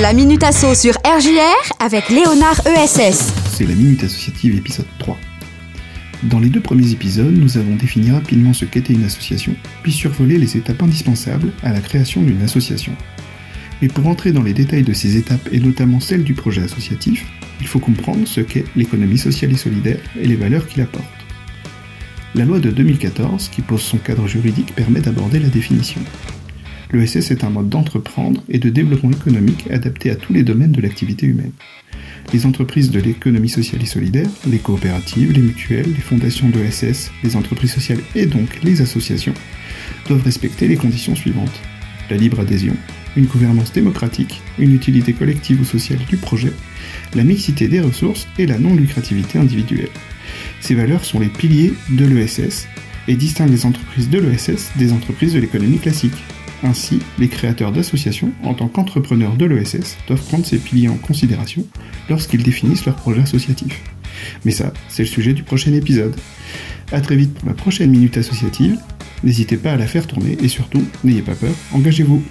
La Minute Asso sur RJR avec Léonard ESS. C'est la Minute Associative épisode 3. Dans les deux premiers épisodes, nous avons défini rapidement ce qu'était une association, puis survolé les étapes indispensables à la création d'une association. Mais pour entrer dans les détails de ces étapes et notamment celles du projet associatif, il faut comprendre ce qu'est l'économie sociale et solidaire et les valeurs qu'il apporte. La loi de 2014, qui pose son cadre juridique, permet d'aborder la définition. L'ESS est un mode d'entreprendre et de développement économique adapté à tous les domaines de l'activité humaine. Les entreprises de l'économie sociale et solidaire, les coopératives, les mutuelles, les fondations d'ESS, les entreprises sociales et donc les associations doivent respecter les conditions suivantes. La libre adhésion, une gouvernance démocratique, une utilité collective ou sociale du projet, la mixité des ressources et la non-lucrativité individuelle. Ces valeurs sont les piliers de l'ESS et distinguent les entreprises de l'ESS des entreprises de l'économie classique. Ainsi, les créateurs d'associations, en tant qu'entrepreneurs de l'ESS, doivent prendre ces piliers en considération lorsqu'ils définissent leur projet associatif. Mais ça, c'est le sujet du prochain épisode. A très vite pour la prochaine minute associative. N'hésitez pas à la faire tourner et surtout, n'ayez pas peur, engagez-vous.